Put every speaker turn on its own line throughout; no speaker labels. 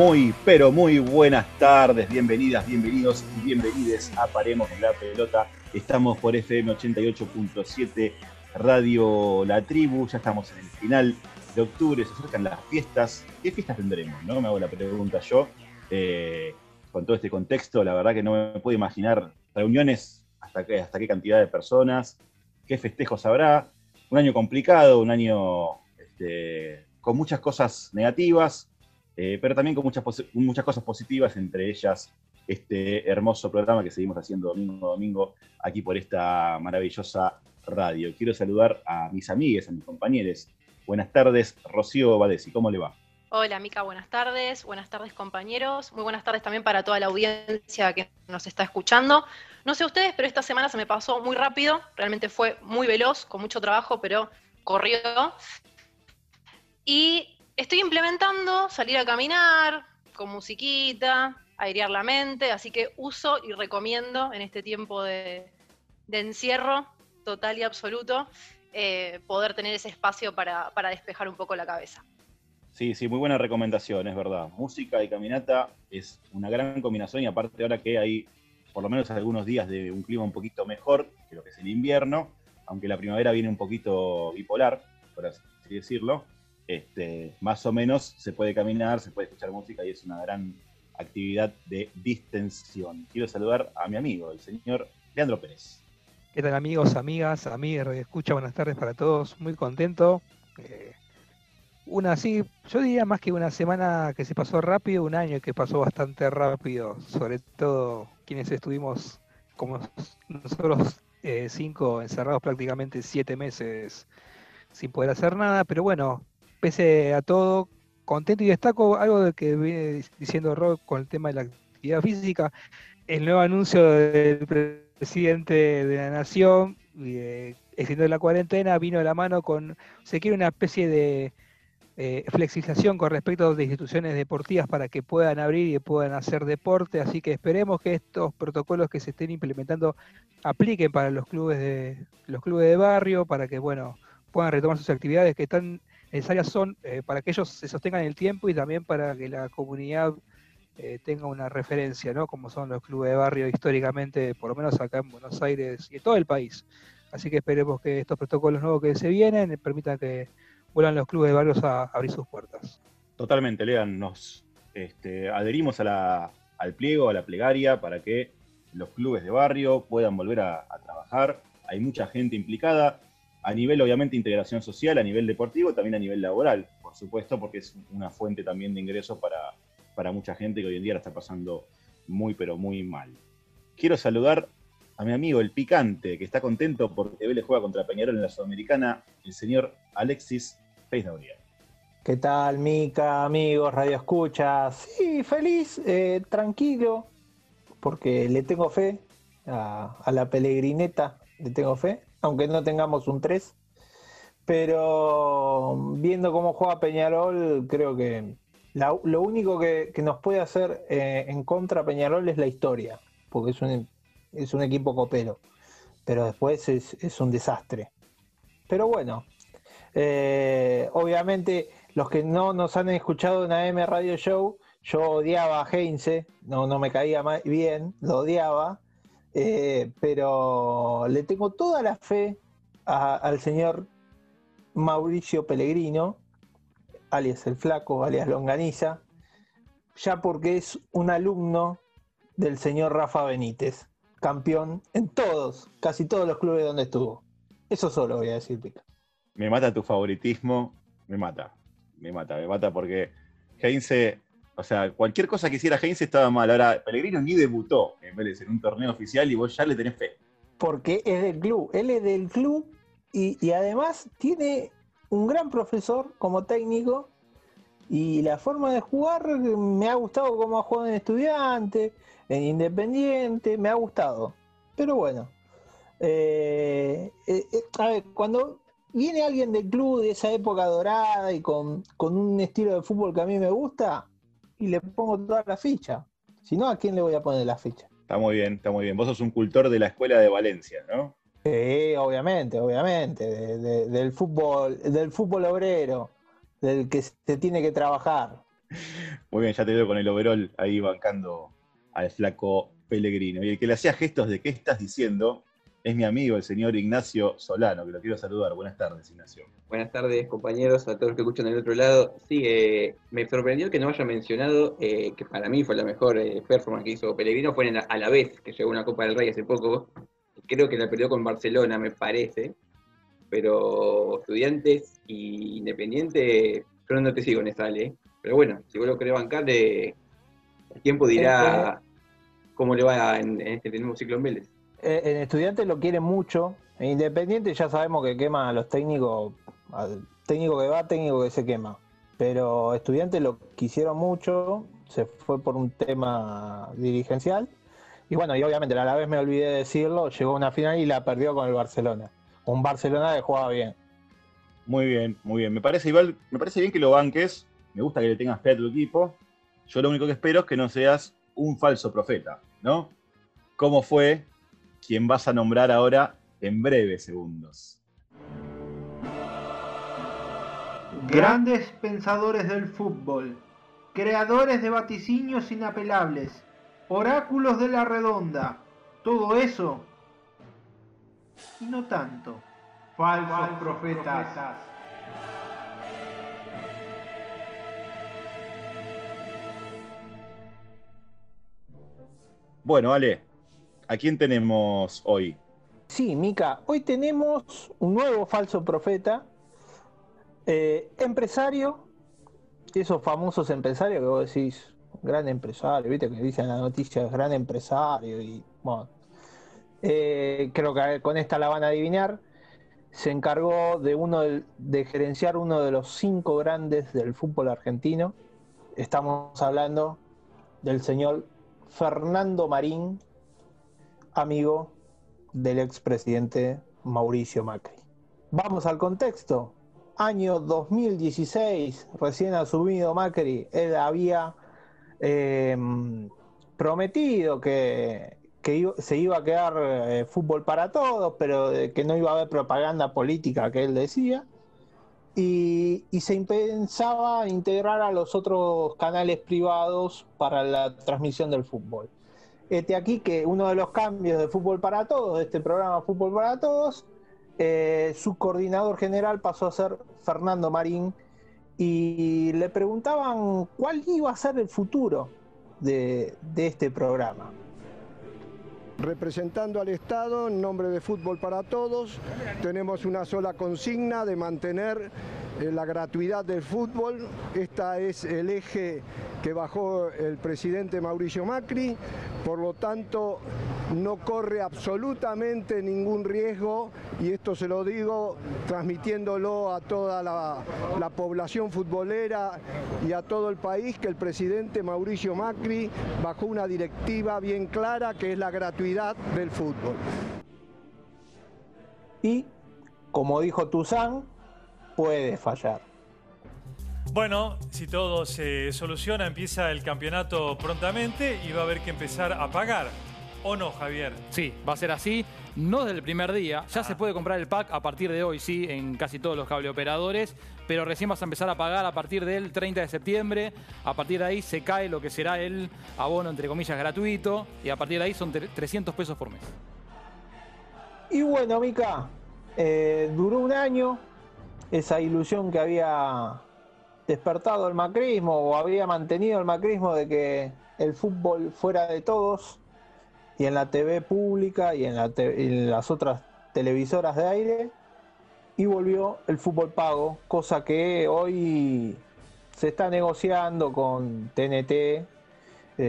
Muy, pero muy buenas tardes, bienvenidas, bienvenidos y bienvenides a Paremos la Pelota. Estamos por FM 88.7 Radio La Tribu, ya estamos en el final de octubre, se acercan las fiestas. ¿Qué fiestas tendremos? No me hago la pregunta yo. Eh, con todo este contexto, la verdad que no me puedo imaginar reuniones hasta qué, cantidad de personas, qué festejos habrá. Un año complicado, un año este, con muchas cosas negativas, eh, pero también con muchas, muchas cosas positivas, entre ellas este hermoso programa que seguimos haciendo domingo a domingo aquí por esta maravillosa radio. Quiero saludar a mis amigues, a mis compañeros. Buenas tardes, Rocío Badesi, ¿cómo le va?
Hola, Mica, buenas tardes. Buenas tardes, compañeros. Muy buenas tardes también para toda la audiencia que nos está escuchando. No sé ustedes, pero esta semana se me pasó muy rápido. Realmente fue muy veloz, con mucho trabajo, pero corrió. Y estoy implementando salir a caminar con musiquita, airear la mente, así que uso y recomiendo en este tiempo de, encierro total y absoluto eh, poder tener ese espacio para despejar un poco la cabeza.
Sí, sí, muy buena recomendación, es verdad. Música y caminata es una gran combinación y aparte ahora que hay por lo menos algunos días de un clima un poquito mejor que lo que es el invierno, aunque la primavera viene un poquito bipolar, por así decirlo, este, más o menos se puede caminar, se puede escuchar música y es una gran actividad de distensión. Quiero saludar a mi amigo, el señor Leandro Pérez.
¿Qué tal amigos, amigas, amigas, escucha? Buenas tardes para todos. Muy contento. Eh, una, sí, yo diría más que una semana que se pasó rápido, un año que pasó bastante rápido, sobre todo quienes estuvimos como nosotros eh, cinco encerrados prácticamente siete meses sin poder hacer nada, pero bueno, pese a todo, contento y destaco algo de que viene diciendo Rob con el tema de la actividad física, el nuevo anuncio del presidente de la nación, eh, extendiendo la cuarentena, vino de la mano con, se quiere una especie de eh, flexibilización con respecto de instituciones deportivas para que puedan abrir y puedan hacer deporte, así que esperemos que estos protocolos que se estén implementando apliquen para los clubes de los clubes de barrio, para que bueno puedan retomar sus actividades que están necesarias son eh, para que ellos se sostengan en el tiempo y también para que la comunidad eh, tenga una referencia, ¿no? Como son los clubes de barrio históricamente, por lo menos acá en Buenos Aires y en todo el país. Así que esperemos que estos protocolos nuevos que se vienen permitan que vuelan los clubes de barrios a, abrir sus puertas.
Totalmente, Lean, nos este, adherimos al pliego, a la plegaria, para que los clubes de barrio puedan volver a, trabajar. Hay mucha gente implicada, a nivel obviamente integración social, a nivel deportivo, también a nivel laboral, por supuesto, porque es una fuente también de ingresos para, para mucha gente que hoy en día la está pasando muy, pero muy mal. Quiero saludar a mi amigo el picante, que está contento porque Vélez juega contra Peñarol en la Sudamericana, el señor Alexis Feisnauria.
¿Qué tal, Mica, amigos, Radio Escuchas? Sí, feliz, eh, tranquilo, porque le tengo fe a, la pelegrineta, le tengo fe, aunque no tengamos un 3. Pero viendo cómo juega Peñarol, creo que lo único que, nos puede hacer eh, en contra Peñarol es la historia, porque es un es un equipo copero, pero después es, un desastre. Pero bueno, eh, obviamente los que no nos han escuchado en AM Radio Show, yo odiaba a Heinze, no, no me caía bien, lo odiaba, eh, pero le tengo toda la fe al señor Mauricio Pellegrino, alias el Flaco, alias Longaniza, ya porque es un alumno del señor Rafa Benítez campeón en todos, casi todos los clubes donde estuvo. Eso solo voy a decir, Pica.
Me mata tu favoritismo, me mata, me mata, me mata porque Heinze, o sea, cualquier cosa que hiciera Heinze estaba mal. Ahora, Pellegrino ni debutó en un torneo oficial y vos ya le tenés fe.
Porque es del club, él es del club y, además tiene un gran profesor como técnico y la forma de jugar me ha gustado como ha jugado en estudiante, en Independiente, me ha gustado. Pero bueno, eh, eh, eh, a ver, cuando viene alguien del club de esa época dorada y con, un estilo de fútbol que a mí me gusta, y le pongo toda la ficha. Si no, ¿a quién le voy a poner la ficha?
Está muy bien, está muy bien. Vos sos un cultor de la escuela de Valencia, ¿no?
Sí, obviamente, obviamente. del fútbol, del fútbol obrero, del que se tiene que trabajar.
Muy bien, ya te veo con el overall ahí bancando al flaco Pellegrino. Y el que le hacía gestos de qué estás diciendo es mi amigo, el señor Ignacio Solano, que lo quiero saludar. Buenas tardes, Ignacio.
Buenas tardes, compañeros, a todos los que escuchan del otro lado. Sí, eh, me sorprendió que no haya mencionado eh, que para mí fue la mejor eh, performance que hizo Pellegrino, fue en a la vez que llegó una Copa del Rey hace poco. Creo que la perdió con Barcelona, me parece. Pero estudiantes y independiente, yo no te sigo en esa Ale. Pero bueno, si vos lo querés bancar, el tiempo dirá cómo le va en, este nuevo ciclo en Vélez.
Eh, en Estudiantes lo quieren mucho. En Independiente ya sabemos que quema a los técnicos, técnico que va, técnico que se quema. Pero Estudiantes lo quisieron mucho, se fue por un tema dirigencial. Y bueno, y obviamente a la vez me olvidé de decirlo, llegó a una final y la perdió con el Barcelona. Un Barcelona que jugaba bien.
Muy bien, muy bien. Me parece igual, me parece bien que lo banques. Me gusta que le tengas fe a tu equipo. Yo lo único que espero es que no seas un falso profeta, ¿no? ¿Cómo fue quien vas a nombrar ahora en breves segundos.
Grandes pensadores del fútbol, creadores de vaticinios inapelables, oráculos de la redonda, todo eso y no tanto. Falsos, profetas.
Bueno, Ale, ¿A quién tenemos hoy?
Sí, Mica, hoy tenemos un nuevo falso profeta, eh, empresario, esos famosos empresarios que vos decís, gran empresario, viste que dicen la noticia, gran empresario, y bueno, eh, creo que con esta la van a adivinar. Se encargó de uno de gerenciar uno de los cinco grandes del fútbol argentino. Estamos hablando del señor Fernando Marín, amigo del expresidente Mauricio Macri. Vamos al contexto. Año 2016, recién asumido Macri, él había em, prometido que, se iba a quedar eh, fútbol para todos, pero que no iba a haber propaganda política que él decía. Y, y, se pensaba integrar a los otros canales privados para la transmisión del fútbol. Este aquí que uno de los cambios de Fútbol para Todos, de este programa Fútbol para Todos, eh, su coordinador general pasó a ser Fernando Marín y le preguntaban cuál iba a ser el futuro de, este programa.
Representando al Estado en nombre de Fútbol para Todos, tenemos una sola consigna de mantener la gratuidad del fútbol. Esta es el eje que bajó el presidente Mauricio Macri, por lo tanto no corre absolutamente ningún riesgo y esto se lo digo transmitiéndolo a toda la, la población futbolera y a todo el país que el presidente Mauricio Macri bajó una directiva bien clara que es la gratuidad del fútbol.
Y como dijo Tuzán, puede fallar.
Bueno, si todo se soluciona, empieza el campeonato prontamente y va a haber que empezar a pagar. ¿O no, Javier?
Sí, va a ser así. No desde el primer día. Ya se puede comprar el pack a partir de hoy, sí, en casi todos los cableoperadores. Pero recién vas a empezar a pagar a partir del 30 de septiembre. A partir de ahí se cae lo que será el abono, entre comillas, gratuito. Y a partir de ahí son 300 pesos por mes.
Y bueno, Mica, eh, duró un año, esa ilusión que había despertado el macrismo o había mantenido el macrismo de que el fútbol fuera de todos y en la TV pública y en, las otras televisoras de aire y volvió el fútbol pago, cosa que hoy se está negociando con TNT, eh,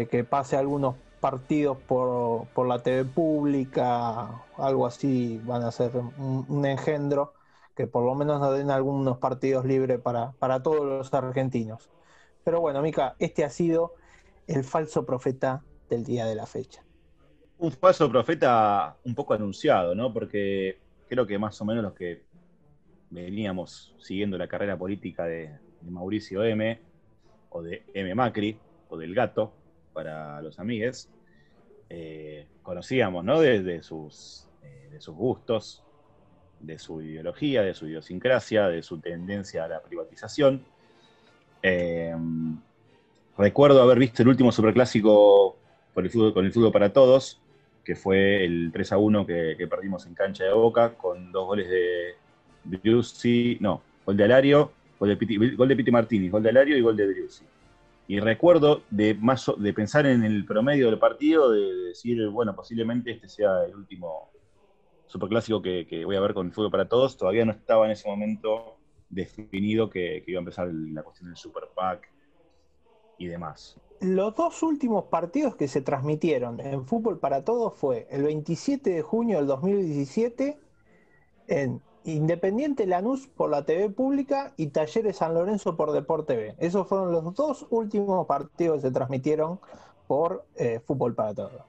que pase algunos partidos por, la TV pública, algo así, van a ser un engendro que por lo menos nos den algunos partidos libres para, para todos los argentinos. Pero bueno, Mica, este ha sido el falso profeta del día de la fecha.
Un falso profeta un poco anunciado, ¿no? Porque creo que más o menos los que veníamos siguiendo la carrera política de, Mauricio M, o de M Macri, o del gato, para los amigues, eh, conocíamos, ¿no? Desde sus, eh, de sus gustos, de su ideología, de su idiosincrasia, de su tendencia a la privatización. Eh, recuerdo haber visto el último superclásico por el fútbol, con el fútbol para todos, que fue el 3 a 1 que, perdimos en cancha de Boca, con dos goles de Driussi, no, gol de Alario, gol de Piti, gol de Piti Martínez, gol de Alario y gol de Driussi. Y recuerdo de, más, de pensar en el promedio del partido, de decir, bueno, posiblemente este sea el último superclásico que, que voy a ver con fútbol para todos. Todavía no estaba en ese momento definido que, que iba a empezar el- la cuestión del Super Pack y demás.
Los dos últimos partidos que se transmitieron en Fútbol para Todos fue el 27 de junio del 2017 en Independiente Lanús por la TV pública y Talleres San Lorenzo por Deporte TV. Esos fueron los dos últimos partidos que se transmitieron por eh, Fútbol para Todos.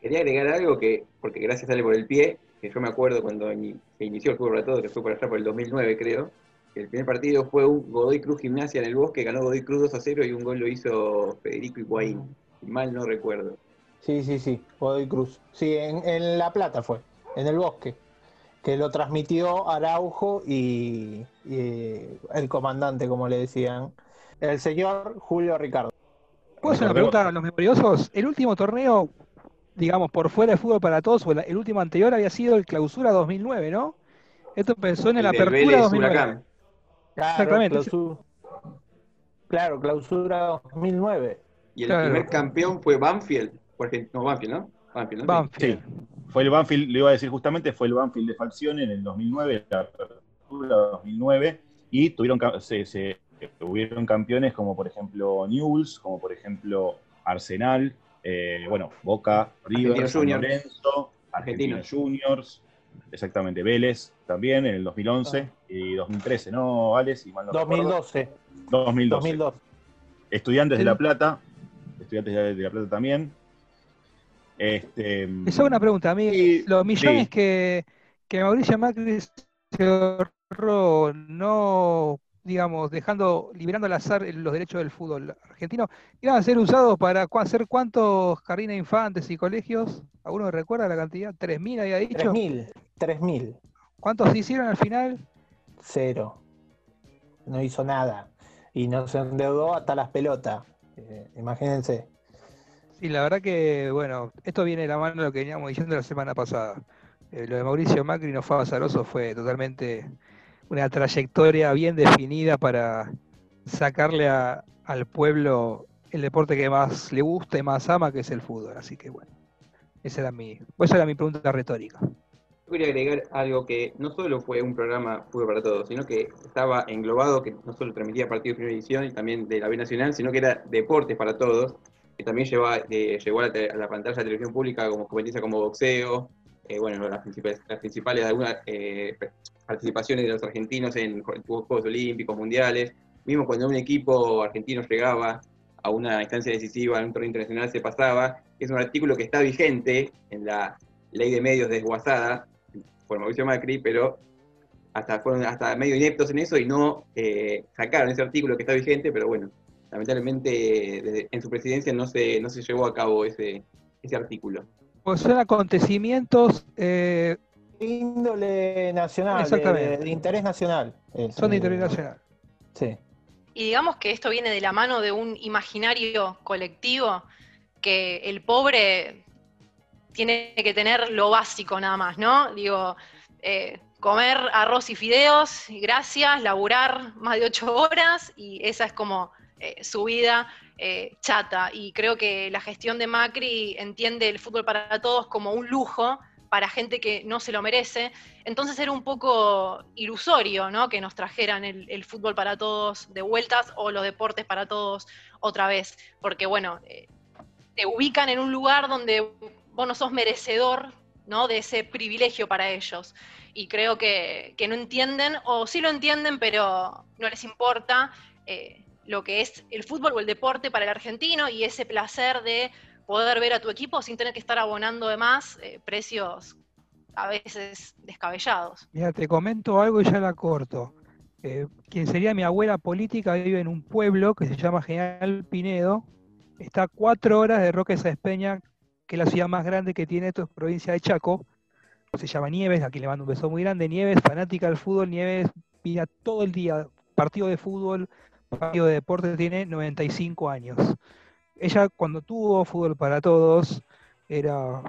Quería agregar algo que, porque gracias sale por el pie, que yo me acuerdo cuando se inició el fútbol para todos, que fue por allá por el 2009 creo, que el primer partido fue un Godoy Cruz Gimnasia en el Bosque, ganó Godoy Cruz 2 a 0 y un gol lo hizo Federico Higuaín, si mal no recuerdo.
Sí, sí, sí, Godoy Cruz. Sí, en, en La Plata fue, en el bosque, que lo transmitió Araujo y, y el comandante, como le decían, el señor Julio Ricardo.
¿Puedo hacer una pregunta a los memoriosos? El último torneo, digamos, por fuera de fútbol para todos, el, el último anterior había sido el Clausura 2009, ¿no? Esto empezó en el, Apertura
Vélez
2009.
Huracán.
Claro,
Exactamente.
clausu- claro, clausura 2009.
Y el
Claro.
primer campeón fue Banfield, Argen- no, Banfield, ¿no? Banfield, ¿no?
Banfield.
Sí, fue el Banfield, le iba a decir justamente, fue el Banfield de Falcione en el 2009, la apertura 2009, y tuvieron, se, se- hubieron campeones como por ejemplo Newell's, como por ejemplo Arsenal, eh, bueno, Boca, River,
Argentino
San
Juniors.
Lorenzo, Argentinos Juniors, exactamente, Vélez también en el 2011 y 2013, ¿no, Alex? Y mal no recuerdo.
2012.
2012.
2012.
Estudiantes de. La Plata, estudiantes de La Plata también. Este,
Les hago una pregunta, a mí, los millones
sí.
que, que Mauricio Macri se ahorró, no, digamos, dejando, liberando al azar los derechos del fútbol argentino, iban a ser usados para hacer cuántos jardines infantes y colegios? ¿Alguno recuerda la cantidad? ¿3.000 había dicho?
3000. 3000.
¿Cuántos se hicieron al final?
Cero. No hizo nada. Y nos endeudó hasta las pelotas. Eh, imagínense.
Sí, la verdad que, bueno, esto viene de la mano de lo que veníamos diciendo la semana pasada. Eh, lo de Mauricio Macri no fue azaroso, fue totalmente una trayectoria bien definida para sacarle a- al pueblo el deporte que más le gusta y más ama, que es el fútbol. Así que, bueno, esa era mi, esa era mi pregunta retórica.
Yo quería agregar algo que no solo fue un programa Fútbol para Todos, sino que estaba englobado, que no solo transmitía partidos de primera división y también de la B Nacional, sino que era Deportes para Todos, que también llevaba, eh, llegó a la, a la pantalla de televisión pública como competencia como boxeo, eh, bueno, las principales, las principales algunas eh, participaciones de los argentinos en ju- Juegos Olímpicos, Mundiales, mismo cuando un equipo argentino llegaba a una instancia decisiva, en un torneo internacional se pasaba, es un artículo que está vigente en la ley de medios desguazada, por Mauricio Macri, pero hasta fueron hasta medio ineptos en eso y no eh, sacaron ese artículo que está vigente, pero bueno, lamentablemente en su presidencia no se, no se llevó a cabo ese, ese artículo.
Pues son acontecimientos, eh,
Índole nacional, de,
Exactamente.
de interés nacional. Es,
son de interés nacional.
Sí.
Y digamos que esto viene de la mano de un imaginario colectivo que el pobre tiene que tener lo básico nada más, ¿no? Digo, eh, comer arroz y fideos, gracias, laburar más de ocho horas y esa es como eh, su vida eh, chata. Y creo que la gestión de Macri entiende el fútbol para todos como un lujo para gente que no se lo merece. Entonces era un poco ilusorio, ¿no? Que nos trajeran el, fútbol para todos de vueltas o los deportes para todos otra vez. Porque, bueno, eh, te ubican en un lugar donde vos no sos merecedor, ¿no? De ese privilegio para ellos. Y creo que, que no entienden, o sí lo entienden, pero no les importa eh, lo que es el fútbol o el deporte para el argentino y ese placer de poder ver a tu equipo sin tener que estar abonando de más eh, precios a veces descabellados.
Mira, te comento algo y ya la corto. Eh, quien sería mi abuela política vive en un pueblo que se llama General Pinedo. Está a cuatro horas de Roque Sáenz Peña, que es la ciudad más grande que tiene esto es provincia de Chaco. Se llama Nieves, aquí le mando un beso muy grande. Nieves, fanática del fútbol, Nieves mira todo el día partido de fútbol, Radio de Deporte tiene 95 años. Ella cuando tuvo Fútbol para Todos era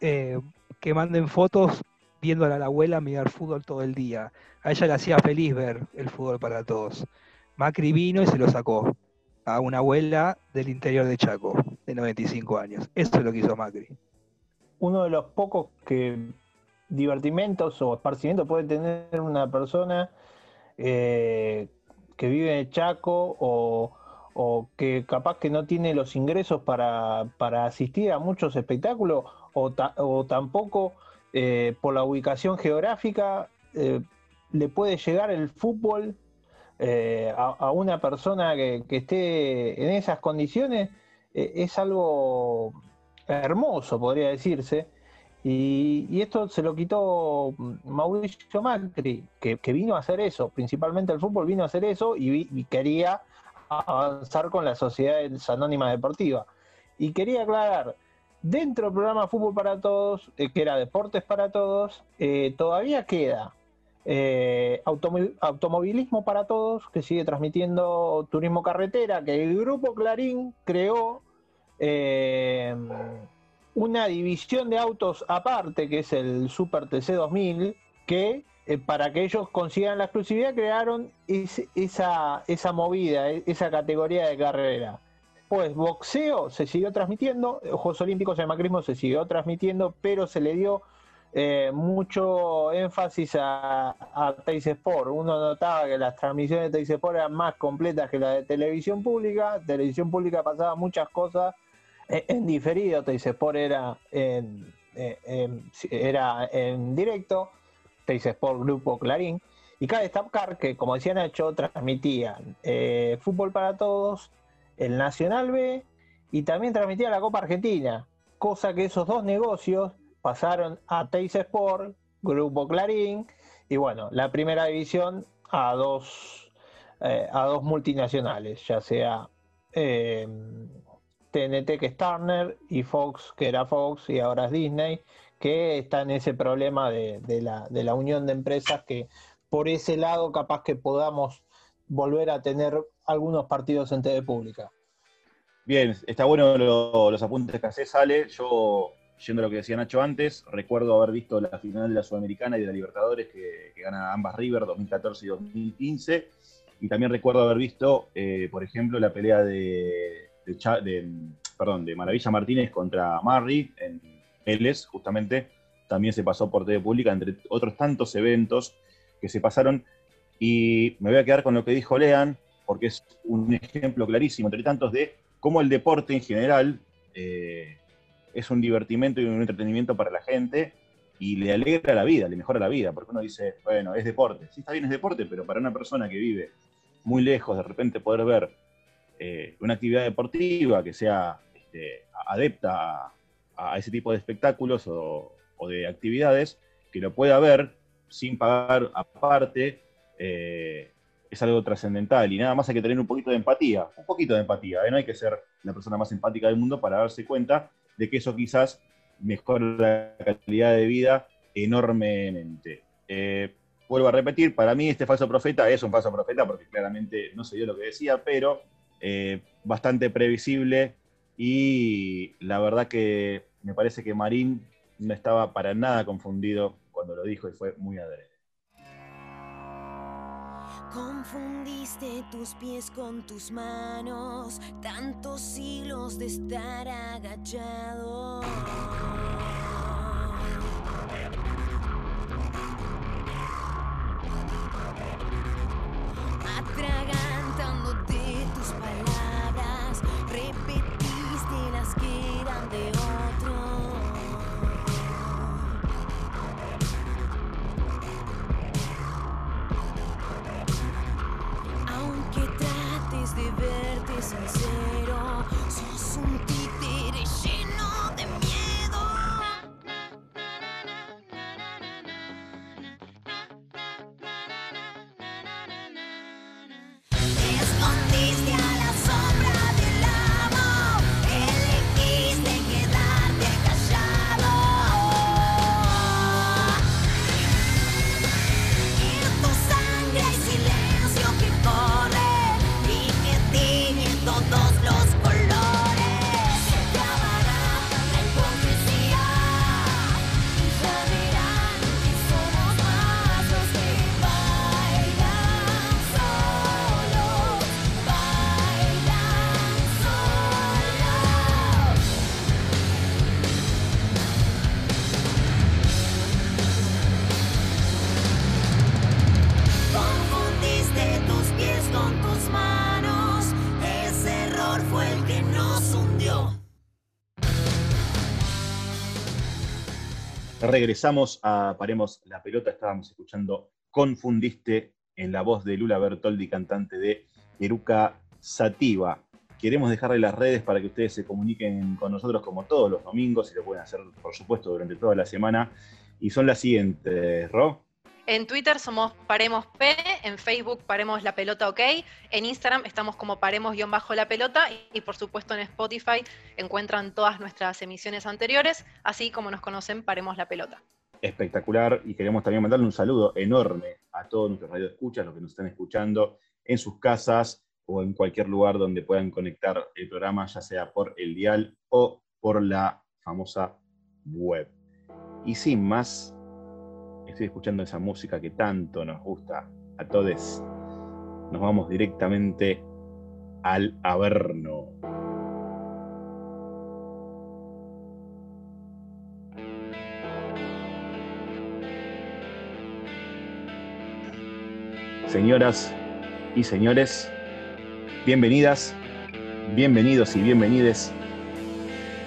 eh, que manden fotos viendo a la abuela mirar fútbol todo el día. A ella le hacía feliz ver el fútbol para todos. Macri vino y se lo sacó a una abuela del interior de Chaco, de 95 años. Eso es lo que hizo Macri.
Uno de los pocos que divertimentos o esparcimiento puede tener una persona eh, que vive en Chaco o, que capaz que no tiene los ingresos para, asistir a muchos espectáculos o, tampoco eh, por la ubicación geográfica eh, le puede llegar el fútbol a, una persona que, esté en esas condiciones es algo hermoso, podría decirse. Y, esto se lo quitó Mauricio Macri, que, vino a hacer eso, principalmente el fútbol vino a hacer eso y, quería avanzar con la sociedad anónima deportiva. Y quería aclarar, dentro del programa Fútbol para Todos, eh, que era Deportes para Todos, eh, todavía queda eh, Automovilismo para Todos, que sigue transmitiendo Turismo Carretera, que el grupo Clarín creó una división de autos aparte, que es el Super TC 2000, que eh, para que ellos consigan la exclusividad crearon esa, esa movida, e, esa categoría de carrera. Pues boxeo se siguió transmitiendo, Juegos Olímpicos de Macrismo se siguió transmitiendo, pero se le dio eh, mucho énfasis a, a Teis Sport. Uno notaba que las transmisiones de Teis Sport eran más completas que las de televisión pública. Televisión pública pasaba muchas cosas en diferido, te dice por era en, era en directo, te dice por Grupo Clarín. Y cabe destacar que, como decía Nacho, transmitían eh, Fútbol para Todos, el Nacional B y también transmitía la Copa Argentina, cosa que esos dos negocios pasaron a Teis Sport, Grupo Clarín, y bueno, la primera división a dos, eh, a dos multinacionales, ya sea eh, TNT que es Turner y Fox que era Fox y ahora es Disney, que está en ese problema de, la, unión de empresas que por ese lado capaz que podamos volver a tener algunos partidos en TV pública.
Bien, está bueno los apuntes que hace Sale. Yo, yendo a lo que decía Nacho antes, recuerdo haber visto la final de la Sudamericana y de la Libertadores que, gana ambas River 2014 y 2015. Y también recuerdo haber visto, eh, por ejemplo, la pelea de de, perdón, de Maravilla Martínez contra Marri en Vélez, justamente, también se pasó por TV Pública, entre otros tantos eventos que se pasaron. Y me voy a quedar con lo que dijo Lean, porque es un ejemplo clarísimo, entre tantos, de cómo el deporte en general eh, es un divertimento y un entretenimiento para la gente y le alegra la vida, le mejora la vida, porque uno dice, bueno, es deporte. Sí, está bien, es deporte, pero para una persona que vive muy lejos, de repente poder ver eh, una actividad deportiva que sea este, adepta a, ese tipo de espectáculos o, de actividades, que lo pueda ver sin pagar aparte, eh, es algo trascendental. Y nada más hay que tener un poquito de empatía, un poquito de empatía. ¿eh? No hay que ser la persona más empática del mundo para darse cuenta de que eso quizás mejora la calidad de vida enormemente. vuelvo a repetir, para mí este falso profeta es un falso profeta porque claramente no se dio lo que decía, pero eh, bastante previsible y la verdad que me parece que Marín no estaba para nada confundido cuando lo dijo y fue muy adrede.
Confundiste tus pies con tus manos, tantos siglos de estar agachado.
Regresamos a Paremos la Pelota, estábamos escuchando Confundiste en la voz de Lula Bertoldi, cantante de Eruca Sativa. Queremos dejarle las redes para que ustedes se comuniquen con nosotros como todos los domingos y lo pueden hacer, por supuesto, durante toda la semana. Y son las siguientes, Ro.
En Twitter somos Paremos P, en Facebook Paremos la Pelota OK, en Instagram estamos como Paremos-la Pelota y por supuesto en Spotify encuentran todas nuestras emisiones anteriores, así como nos conocen Paremos la Pelota.
Espectacular y queremos también mandarle un saludo enorme a todos nuestros radioescuchas, los que nos están escuchando en sus casas o en cualquier lugar donde puedan conectar el programa, ya sea por el dial o por la famosa web. Y sin más, estoy escuchando esa música que tanto nos gusta a todos, nos vamos directamente al Averno. Señoras y señores, bienvenidas, bienvenidos y bienvenides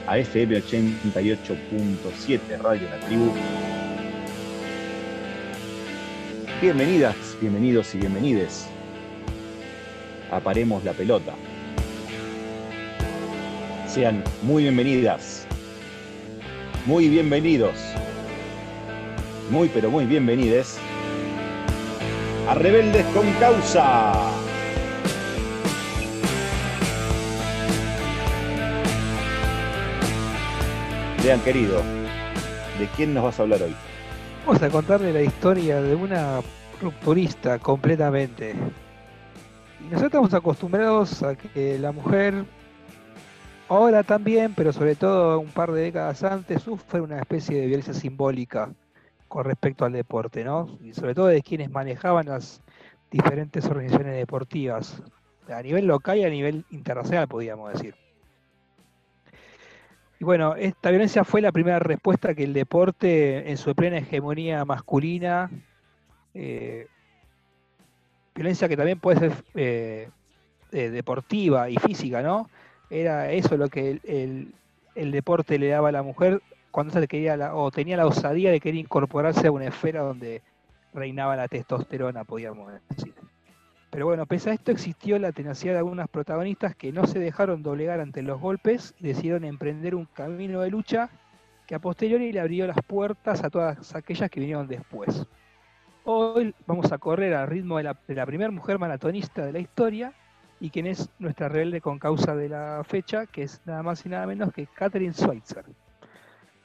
a FM 88.7 Radio La Tribu Bienvenidas, bienvenidos y bienvenides. Aparemos la pelota. Sean muy bienvenidas, muy bienvenidos, muy pero muy bienvenides a Rebeldes con Causa. Vean querido, ¿de quién nos vas a hablar hoy?
Vamos a contarle la historia de una rupturista completamente. Y nosotros estamos acostumbrados a que la mujer, ahora también, pero sobre todo un par de décadas antes, sufre una especie de violencia simbólica con respecto al deporte, ¿no? Y sobre todo de quienes manejaban las diferentes organizaciones deportivas, a nivel local y a nivel internacional, podríamos decir. Y bueno, esta violencia fue la primera respuesta que el deporte, en su plena hegemonía masculina, eh, violencia que también puede ser eh, eh, deportiva y física, ¿no? Era eso lo que el, deporte le daba a la mujer cuando se quería o tenía la osadía de querer incorporarse a una esfera donde reinaba la testosterona, podríamos decir. Pero bueno, pese a esto existió la tenacidad de algunas protagonistas que no se dejaron doblegar ante los golpes y decidieron emprender un camino de lucha que a posteriori le abrió las puertas a todas aquellas que vinieron después. Hoy vamos a correr al ritmo de la, primera mujer maratonista de la historia y quien es nuestra rebelde con causa de la fecha, que es nada más y nada menos que Catherine Schweitzer.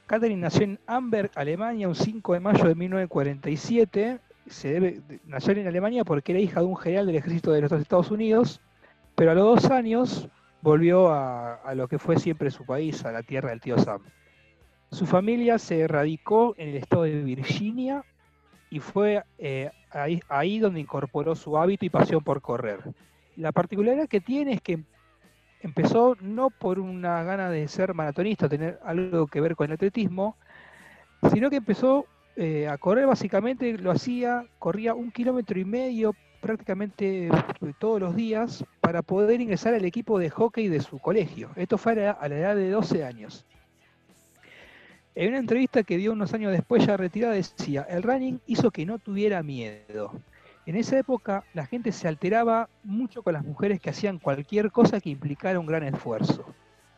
Catherine nació en Amberg, Alemania, un 5 de mayo de 1947 se debe, nació en Alemania porque era hija de un general del ejército de los Estados Unidos, pero a los dos años volvió a, lo que fue siempre su país, a la tierra del tío Sam. Su familia se radicó en el estado de Virginia y fue eh, ahí, ahí, donde incorporó su hábito y pasión por correr. La particularidad que tiene es que empezó no por una gana de ser maratonista, tener algo que ver con el atletismo, sino que empezó eh, a correr básicamente lo hacía, corría un kilómetro y medio prácticamente todos los días para poder ingresar al equipo de hockey de su colegio. Esto fue a la, edad de 12 años. En una entrevista que dio unos años después, ya retirada, decía, el running hizo que no tuviera miedo. En esa época la gente se alteraba mucho con las mujeres que hacían cualquier cosa que implicara un gran esfuerzo.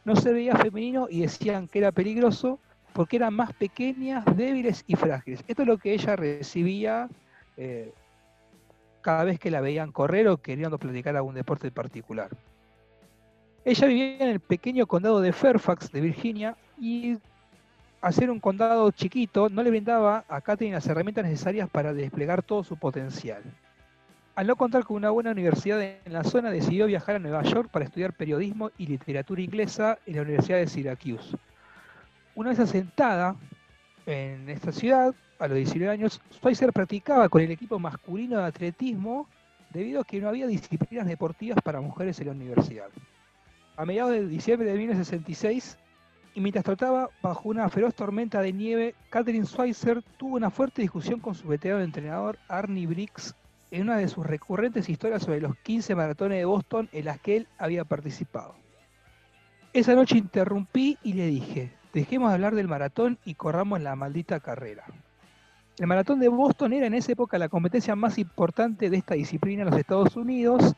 No se veía femenino y decían que era peligroso porque eran más pequeñas, débiles y frágiles. Esto es lo que ella recibía eh, cada vez que la veían correr o queriendo platicar algún deporte en particular. Ella vivía en el pequeño condado de Fairfax, de Virginia, y hacer un condado chiquito no le brindaba a Katherine las herramientas necesarias para desplegar todo su potencial. Al no contar con una buena universidad en la zona, decidió viajar a Nueva York para estudiar periodismo y literatura inglesa en la Universidad de Syracuse. Una vez asentada en esta ciudad, a los 19 años, Schweitzer practicaba con el equipo masculino de atletismo debido a que no había disciplinas deportivas para mujeres en la universidad. A mediados de diciembre de 1966, y mientras trataba bajo una feroz tormenta de nieve, Catherine Schweitzer tuvo una fuerte discusión con su veterano entrenador Arnie Briggs en una de sus recurrentes historias sobre los 15 maratones de Boston en las que él había participado. Esa noche interrumpí y le dije, Dejemos de hablar del maratón y corramos la maldita carrera. El maratón de Boston era en esa época la competencia más importante de esta disciplina en los Estados Unidos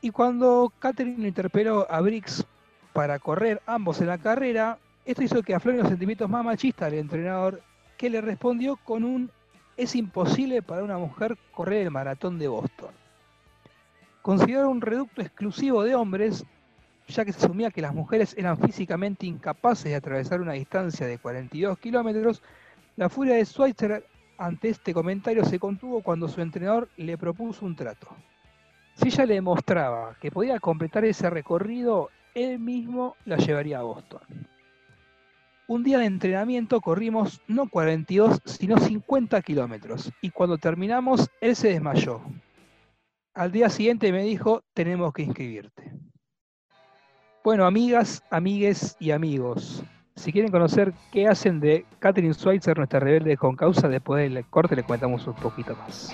y cuando Catherine interpeló a Briggs para correr ambos en la carrera, esto hizo que afloren los sentimientos más machistas del entrenador que le respondió con un es imposible para una mujer correr el maratón de Boston. Considerado un reducto exclusivo de hombres, ya que se asumía que las mujeres eran físicamente incapaces de atravesar una distancia de 42 kilómetros, la furia de Schweitzer ante este comentario se contuvo cuando su entrenador le propuso un trato. Si ella le demostraba que podía completar ese recorrido, él mismo la llevaría a Boston. Un día de entrenamiento corrimos no 42, sino 50 kilómetros, y cuando terminamos, él se desmayó. Al día siguiente me dijo, tenemos que inscribirte. Bueno, amigas, amigues y amigos, si quieren conocer qué hacen de Catherine Schweitzer, nuestra rebelde con causa, después del corte le contamos un poquito más.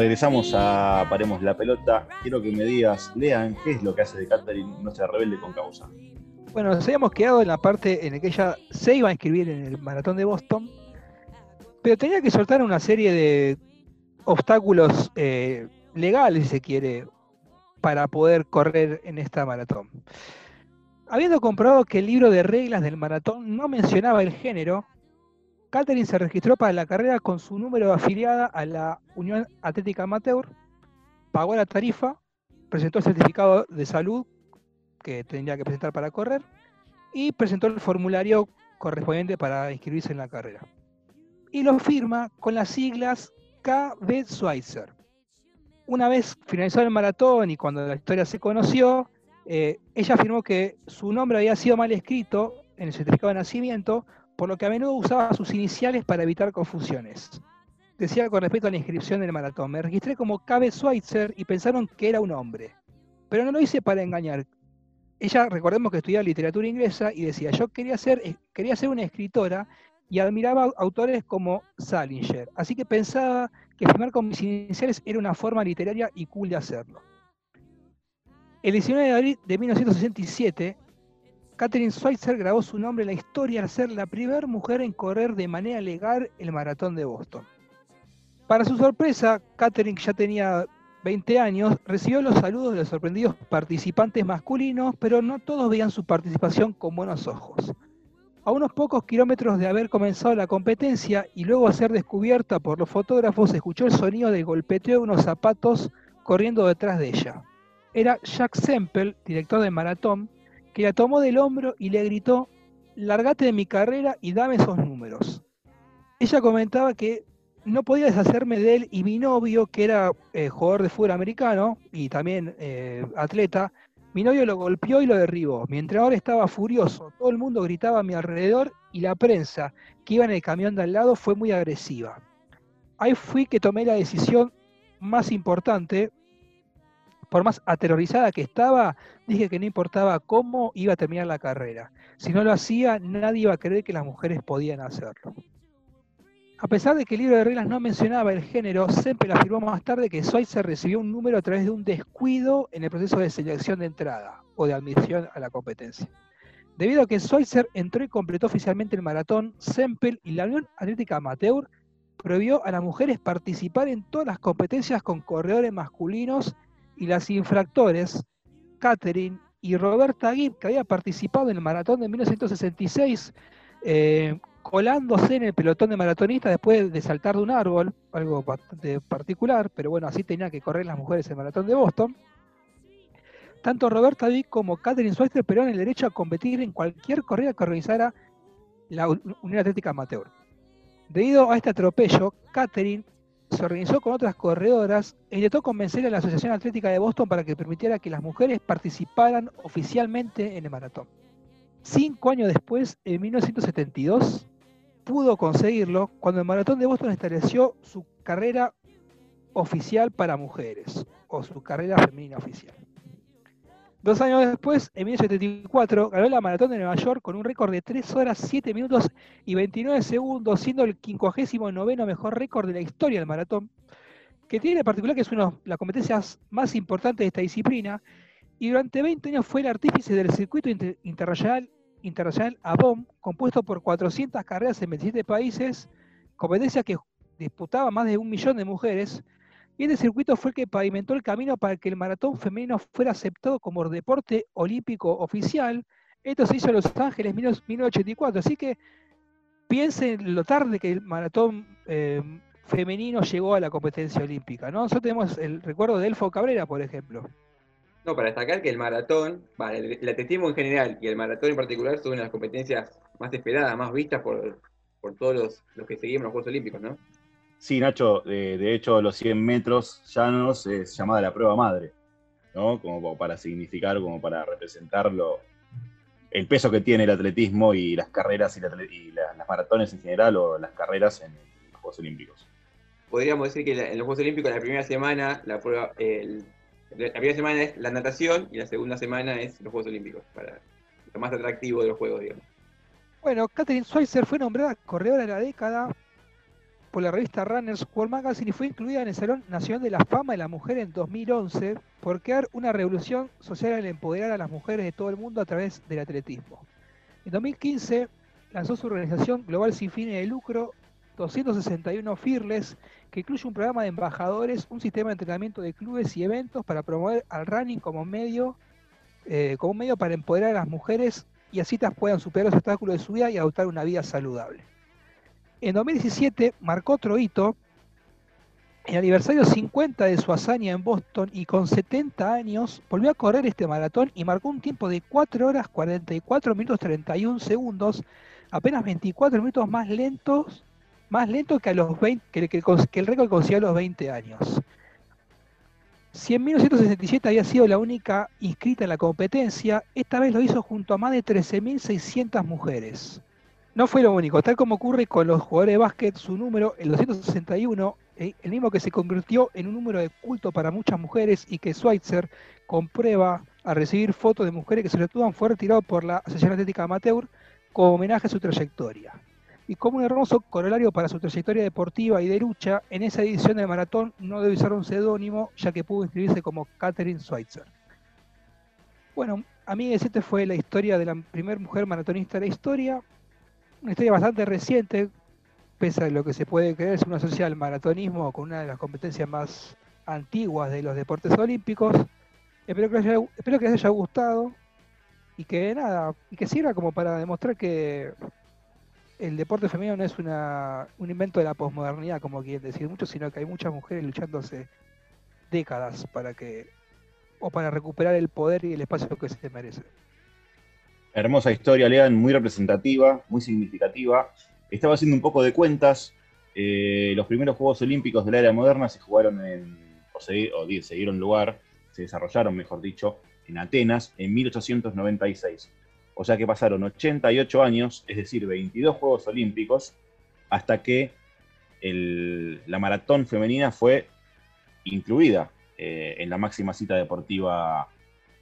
Regresamos a Paremos la Pelota. Quiero que me digas, Lean, ¿qué es lo que hace de Catherine nuestra rebelde con causa?
Bueno, nos habíamos quedado en la parte en la que ella se iba a inscribir en el maratón de Boston, pero tenía que soltar una serie de obstáculos eh, legales, si se quiere, para poder correr en esta maratón. Habiendo comprobado que el libro de reglas del maratón no mencionaba el género, Catherine se registró para la carrera con su número afiliada a la Unión Atlética Amateur, pagó la tarifa, presentó el certificado de salud que tendría que presentar para correr y presentó el formulario correspondiente para inscribirse en la carrera. Y lo firma con las siglas KB Schweitzer. Una vez finalizado el maratón y cuando la historia se conoció, eh, ella afirmó que su nombre había sido mal escrito en el certificado de nacimiento, por lo que a menudo usaba sus iniciales para evitar confusiones. Decía con respecto a la inscripción del maratón, me registré como KB Schweitzer y pensaron que era un hombre. Pero no lo hice para engañar. Ella, recordemos que estudiaba literatura inglesa y decía, yo quería ser, eh, quería ser una escritora y admiraba autores como Salinger. Así que pensaba que firmar con mis iniciales era una forma literaria y cool de hacerlo. El 19 de abril de 1967, Catherine Schweitzer grabó su nombre en la historia al ser la primera mujer en correr de manera legal el maratón de Boston. Para su sorpresa, Catherine, ya tenía 20 años, recibió los saludos de los sorprendidos participantes masculinos, pero no todos veían su participación con buenos ojos. A unos pocos kilómetros de haber comenzado la competencia y luego ser descubierta por los fotógrafos, escuchó el sonido del golpeteo de unos zapatos corriendo detrás de ella. Era Jack Semple, director de maratón, que la tomó del hombro y le gritó, largate de mi carrera y dame esos números. Ella comentaba que no podía deshacerme de él y mi novio, que era eh, jugador de fútbol americano y también eh, atleta, mi novio lo golpeó y lo derribó. Mi entrenador estaba furioso, todo el mundo gritaba a mi alrededor y la prensa que iba en el camión de al lado fue muy agresiva. Ahí fui que tomé la decisión más importante, por más aterrorizada que estaba, dije que no importaba cómo iba a terminar la carrera. Si no lo hacía, nadie iba a creer que las mujeres podían hacerlo. A pesar de que el libro de reglas no mencionaba el género, Semple afirmó más tarde que Schweitzer recibió un número a través de un descuido en el proceso de selección de entrada o de admisión a la competencia. Debido a que Schweitzer entró y completó oficialmente el maratón, Semple y la Unión Atlética Amateur prohibió a las mujeres participar en todas las competencias con corredores masculinos y las infractores, Catherine y Roberta Gibb, que había participado en el maratón de 1966, eh, colándose en el pelotón de maratonistas después de saltar de un árbol, algo bastante particular, pero bueno, así tenían que correr las mujeres en el maratón de Boston. Tanto Roberta Vick como Catherine Schweitzer perdieron el derecho a competir en cualquier corrida que organizara la Unión Atlética Amateur. Debido a este atropello, Catherine se organizó con otras corredoras e intentó convencer a la Asociación Atlética de Boston para que permitiera que las mujeres participaran oficialmente en el maratón. Cinco años después, en 1972, pudo conseguirlo cuando el Maratón de Boston estableció su carrera oficial para mujeres. o su carrera femenina oficial. Dos años después, en 1974, ganó la maratón de Nueva York con un récord de 3 horas 7 minutos y 29 segundos, siendo el 59 mejor récord de la historia del maratón, que tiene en particular que es una de las competencias más importantes de esta disciplina, y durante 20 años fue el artífice del circuito inter- internacional, internacional ABOM, compuesto por 400 carreras en 27 países, competencia que disputaba más de un millón de mujeres, y este circuito fue el que pavimentó el camino para que el maratón femenino fuera aceptado como deporte olímpico oficial. Esto se hizo en Los Ángeles en 1984, así que piensen lo tarde que el maratón eh, femenino llegó a la competencia olímpica. ¿no? Nosotros tenemos el recuerdo de Elfo Cabrera, por ejemplo.
No, para destacar que el maratón, vale, el, el atletismo en general y el maratón en particular son de las competencias más esperadas, más vistas por, por todos los, los que seguimos los Juegos Olímpicos, ¿no?
Sí, Nacho, eh, de hecho los 100 metros llanos es llamada la prueba madre, ¿no? Como para significar, como para representarlo, el peso que tiene el atletismo y las carreras y, la y la- las maratones en general o las carreras en los Juegos Olímpicos.
Podríamos decir que en los Juegos Olímpicos la primera semana, la prueba, el- la primera semana es la natación y la segunda semana es los Juegos Olímpicos, para lo más atractivo de los Juegos, digamos.
Bueno, Catherine Schweitzer fue nombrada corredora de la década por la revista Runners World Magazine y fue incluida en el Salón Nacional de la Fama de la Mujer en 2011 por crear una revolución social al empoderar a las mujeres de todo el mundo a través del atletismo. En 2015 lanzó su organización global sin fines de lucro 261 Fearless, que incluye un programa de embajadores, un sistema de entrenamiento de clubes y eventos para promover al running como medio, eh, como un medio para empoderar a las mujeres y así puedan superar los obstáculos de su vida y adoptar una vida saludable. En 2017 marcó otro hito, el aniversario 50 de su hazaña en Boston y con 70 años volvió a correr este maratón y marcó un tiempo de 4 horas 44 minutos 31 segundos, apenas 24 minutos más lentos, más lento que a los 20, que, que- el récord consiguió a los 20 años. Si en 1967 había sido la única inscrita en la competencia, esta vez lo hizo junto a más de 13.600 mujeres. No fue lo único, tal como ocurre con los jugadores de básquet, su número, el 261, eh, el mismo que se convirtió en un número de culto para muchas mujeres y que Schweitzer comprueba al recibir fotos de mujeres que se retúan fue retirado por la Asociación Atlética Amateur como homenaje a su trayectoria. Y como un hermoso corolario para su trayectoria deportiva y de lucha, en esa edición del maratón no debe usar un seudónimo, ya que pudo inscribirse como Catherine Schweitzer. Bueno, amigues, esta fue la historia de la primera mujer maratonista de la historia. Una historia bastante reciente, pese a lo que se puede creer, es una asociada al maratonismo con una de las competencias más antiguas de los deportes olímpicos. Espero que espero que les haya gustado y que nada, y que sirva como para demostrar que el deporte femenino no es una, un invento de la posmodernidad, como quieren decir muchos, sino que hay muchas mujeres luchando hace décadas para que, o para recuperar el poder y el espacio que se merece.
Hermosa historia, Lean, muy representativa, muy significativa. Estaba haciendo un poco de cuentas. eh, los primeros Juegos Olímpicos de la era moderna se jugaron en, o se, o se dieron lugar, se desarrollaron, mejor dicho, en Atenas en 1896. O sea que pasaron 88 años, es decir, 22 Juegos Olímpicos, hasta que la maratón femenina fue incluida eh, en la máxima cita deportiva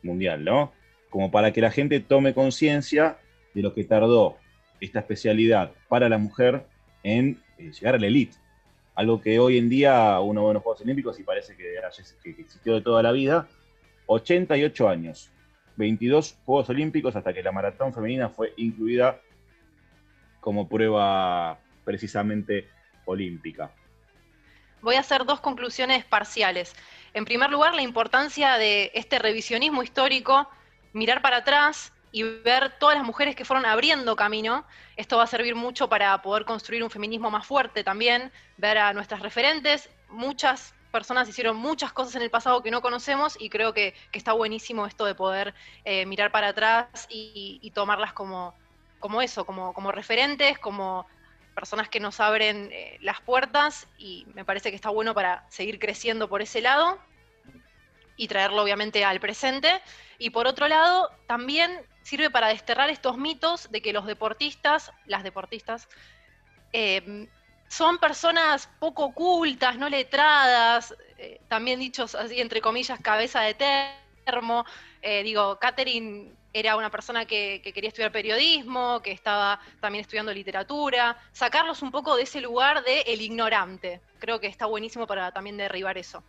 mundial, ¿no? Como para que la gente tome conciencia de lo que tardó esta especialidad para la mujer en eh, llegar a la elite. Algo que hoy en día uno ve en los Juegos Olímpicos y parece que, que existió de toda la vida. 88 años, 22 Juegos Olímpicos hasta que la maratón femenina fue incluida como prueba precisamente olímpica.
Voy a hacer dos conclusiones parciales. En primer lugar, la importancia de este revisionismo histórico, mirar para atrás y ver todas las mujeres que fueron abriendo camino. Esto va a servir mucho para poder construir un feminismo más fuerte también, ver a nuestras referentes. Muchas personas hicieron muchas cosas en el pasado que no conocemos y creo que, está buenísimo esto de poder eh, mirar para atrás y, y tomarlas como, como eso, como, como referentes, como personas que nos abren eh, las puertas y me parece que está bueno para seguir creciendo por ese lado y traerlo obviamente al presente. Y por otro lado, también sirve para desterrar estos mitos de que los deportistas, las deportistas, eh, son personas poco cultas, no letradas, eh, también dichos así entre comillas, cabeza de termo. Eh, digo, Catherine era una persona que, que quería estudiar periodismo, que estaba también estudiando literatura, sacarlos un poco de ese lugar de el ignorante. Creo que está buenísimo para también derribar eso.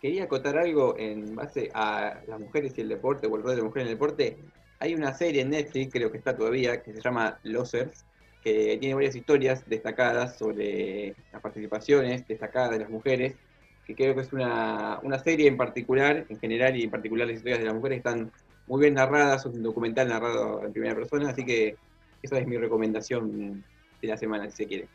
Quería acotar algo en base a las mujeres y el deporte, o el rol de la mujer en el deporte. Hay una serie en Netflix, creo que está todavía, que se llama Losers, que tiene varias historias destacadas sobre las participaciones destacadas de las mujeres, que creo que es una, una serie en particular, en general y en particular las historias de las mujeres están muy bien narradas, es un documental narrado en primera persona, así que esa es mi recomendación de la semana, si se quiere.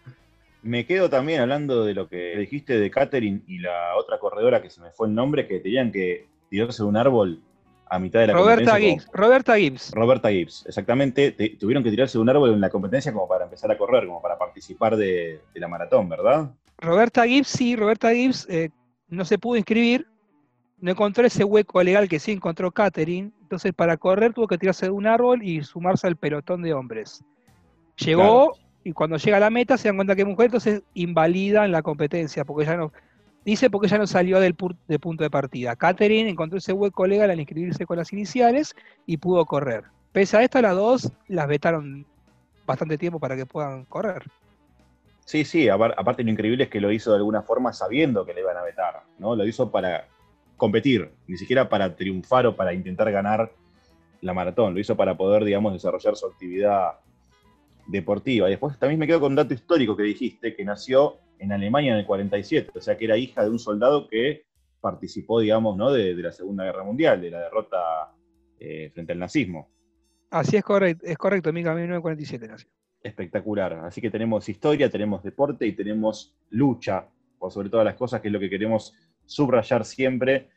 Me quedo también hablando de lo que dijiste de Catherine y la otra corredora que se me fue el nombre, que tenían que tirarse de un árbol a mitad de la
Roberta
competencia.
Gibbs. Roberta Gibbs.
Roberta Gibbs, exactamente. Te- tuvieron que tirarse de un árbol en la competencia como para empezar a correr, como para participar de, de la maratón, ¿verdad?
Roberta Gibbs, sí, Roberta Gibbs eh, no se pudo inscribir, no encontró ese hueco legal que sí encontró Catherine, entonces para correr tuvo que tirarse de un árbol y sumarse al pelotón de hombres. Llegó y cuando llega a la meta se dan cuenta que es mujer, entonces invalida en la competencia, porque ya no, dice porque ya no salió del de punto de partida. Catherine encontró ese hueco legal al inscribirse con las iniciales y pudo correr. Pese a esto, las dos las vetaron bastante tiempo para que puedan correr.
Sí, sí, apar- aparte lo increíble es que lo hizo de alguna forma sabiendo que le iban a vetar, ¿no? Lo hizo para competir, ni siquiera para triunfar o para intentar ganar la maratón, lo hizo para poder, digamos, desarrollar su actividad deportiva. Y después también me quedo con un dato histórico que dijiste, que nació en Alemania en el 47, o sea que era hija de un soldado que participó, digamos, ¿no? de, de la Segunda Guerra Mundial, de la derrota eh, frente al nazismo.
Así es correcto, es correcto, Mica, 1947 nació.
espectacular. Así que tenemos historia, tenemos deporte y tenemos lucha, por sobre todas las cosas, que es lo que queremos subrayar siempre,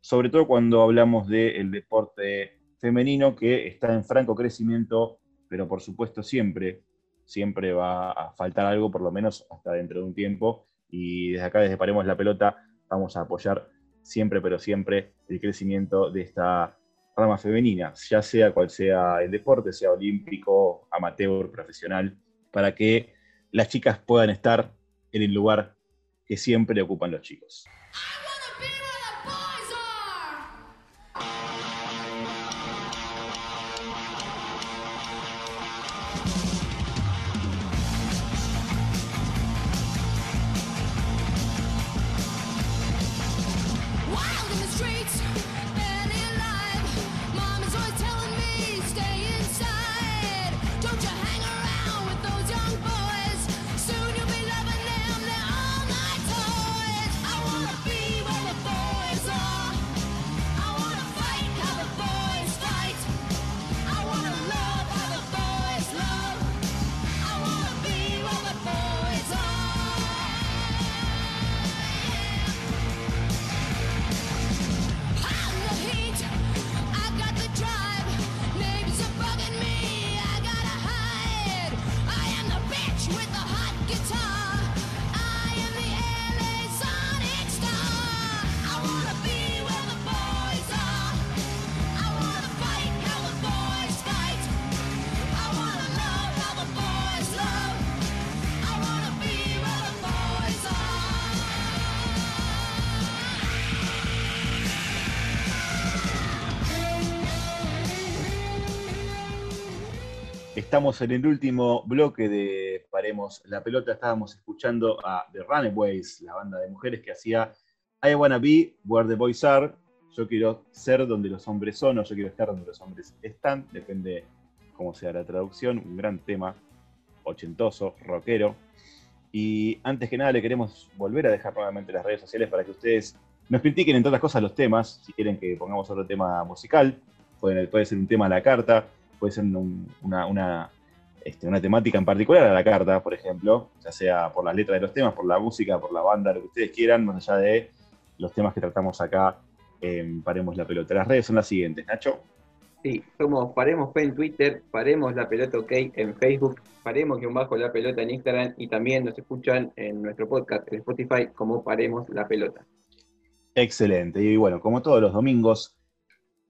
sobre todo cuando hablamos del deporte femenino que está en franco crecimiento, pero por supuesto siempre, siempre va a faltar algo, por lo menos hasta dentro de un tiempo. Y desde acá, desde Paremos la Pelota, vamos a apoyar siempre, pero siempre el crecimiento de esta rama femenina, ya sea cual sea el deporte, sea olímpico, amateur, profesional, para que las chicas puedan estar en el lugar que siempre ocupan los chicos. Estamos en el último bloque de Paremos la Pelota. Estábamos escuchando a The Runaways, la banda de mujeres que hacía I Wanna Be Where the Boys Are. Yo quiero ser donde los hombres son o yo quiero estar donde los hombres están. Depende cómo sea la traducción. Un gran tema ochentoso, rockero. Y antes que nada le queremos volver a dejar nuevamente las redes sociales para que ustedes nos critiquen entre otras cosas los temas. Si quieren que pongamos otro tema musical, pueden- puede ser un tema a la carta, puede ser un- una, una, este, una temática en particular a la carta, por ejemplo, ya sea por las letras de los temas, por la música, por la banda, lo que ustedes quieran, más allá de los temas que tratamos acá en Paremos la Pelota. Las redes son las siguientes, Nacho.
Sí, somos Paremos P en Twitter, Paremos la Pelota OK en Facebook, Paremos guion bajo la pelota en Instagram y también nos escuchan en nuestro podcast en Spotify como Paremos la Pelota.
Excelente. Y bueno, como todos los domingos,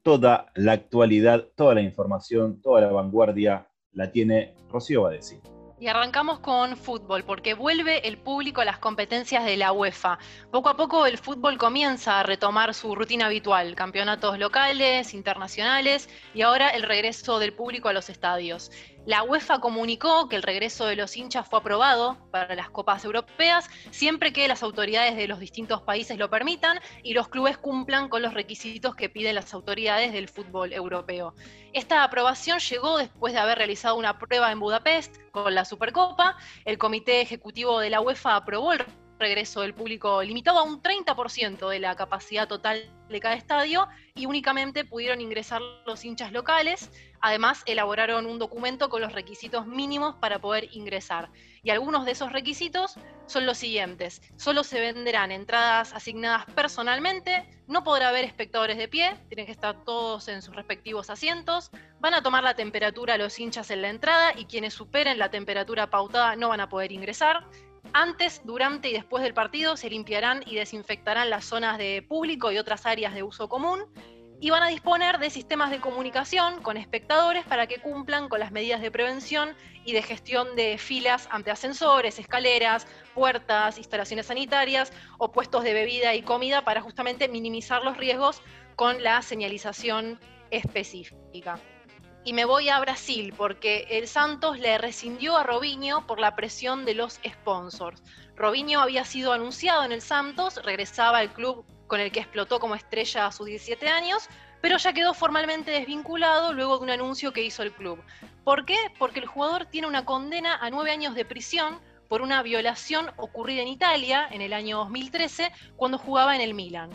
toda la actualidad, toda la información, toda la vanguardia la tiene Rocío Badesi.
Y arrancamos con fútbol, porque vuelve el público a las competencias de la UEFA. Poco a poco el fútbol comienza a retomar su rutina habitual, campeonatos locales, internacionales y ahora el regreso del público a los estadios. La UEFA comunicó que el regreso de los hinchas fue aprobado para las copas europeas siempre que las autoridades de los distintos países lo permitan y los clubes cumplan con los requisitos que piden las autoridades del fútbol europeo. Esta aprobación llegó después de haber realizado una prueba en Budapest con la Supercopa. El Comité Ejecutivo de la UEFA aprobó el regreso del público limitado a un 30% de la capacidad total de cada estadio y únicamente pudieron ingresar los hinchas locales. Además, elaboraron un documento con los requisitos mínimos para poder ingresar. Y algunos de esos requisitos son los siguientes. Solo se venderán entradas asignadas personalmente, no podrá haber espectadores de pie, tienen que estar todos en sus respectivos asientos, van a tomar la temperatura los hinchas en la entrada y quienes superen la temperatura pautada no van a poder ingresar. Antes, durante y después del partido se limpiarán y desinfectarán las zonas de público y otras áreas de uso común y van a disponer de sistemas de comunicación con espectadores para que cumplan con las medidas de prevención y de gestión de filas ante ascensores, escaleras, puertas, instalaciones sanitarias o puestos de bebida y comida para justamente minimizar los riesgos con la señalización específica. Y me voy a Brasil porque el Santos le rescindió a Robinho por la presión de los sponsors. Robinho había sido anunciado en el Santos, regresaba al club con el que explotó como estrella a sus 17 años, pero ya quedó formalmente desvinculado luego de un anuncio que hizo el club. ¿Por qué? Porque el jugador tiene una condena a nueve años de prisión por una violación ocurrida en Italia en el año 2013 cuando jugaba en el Milan.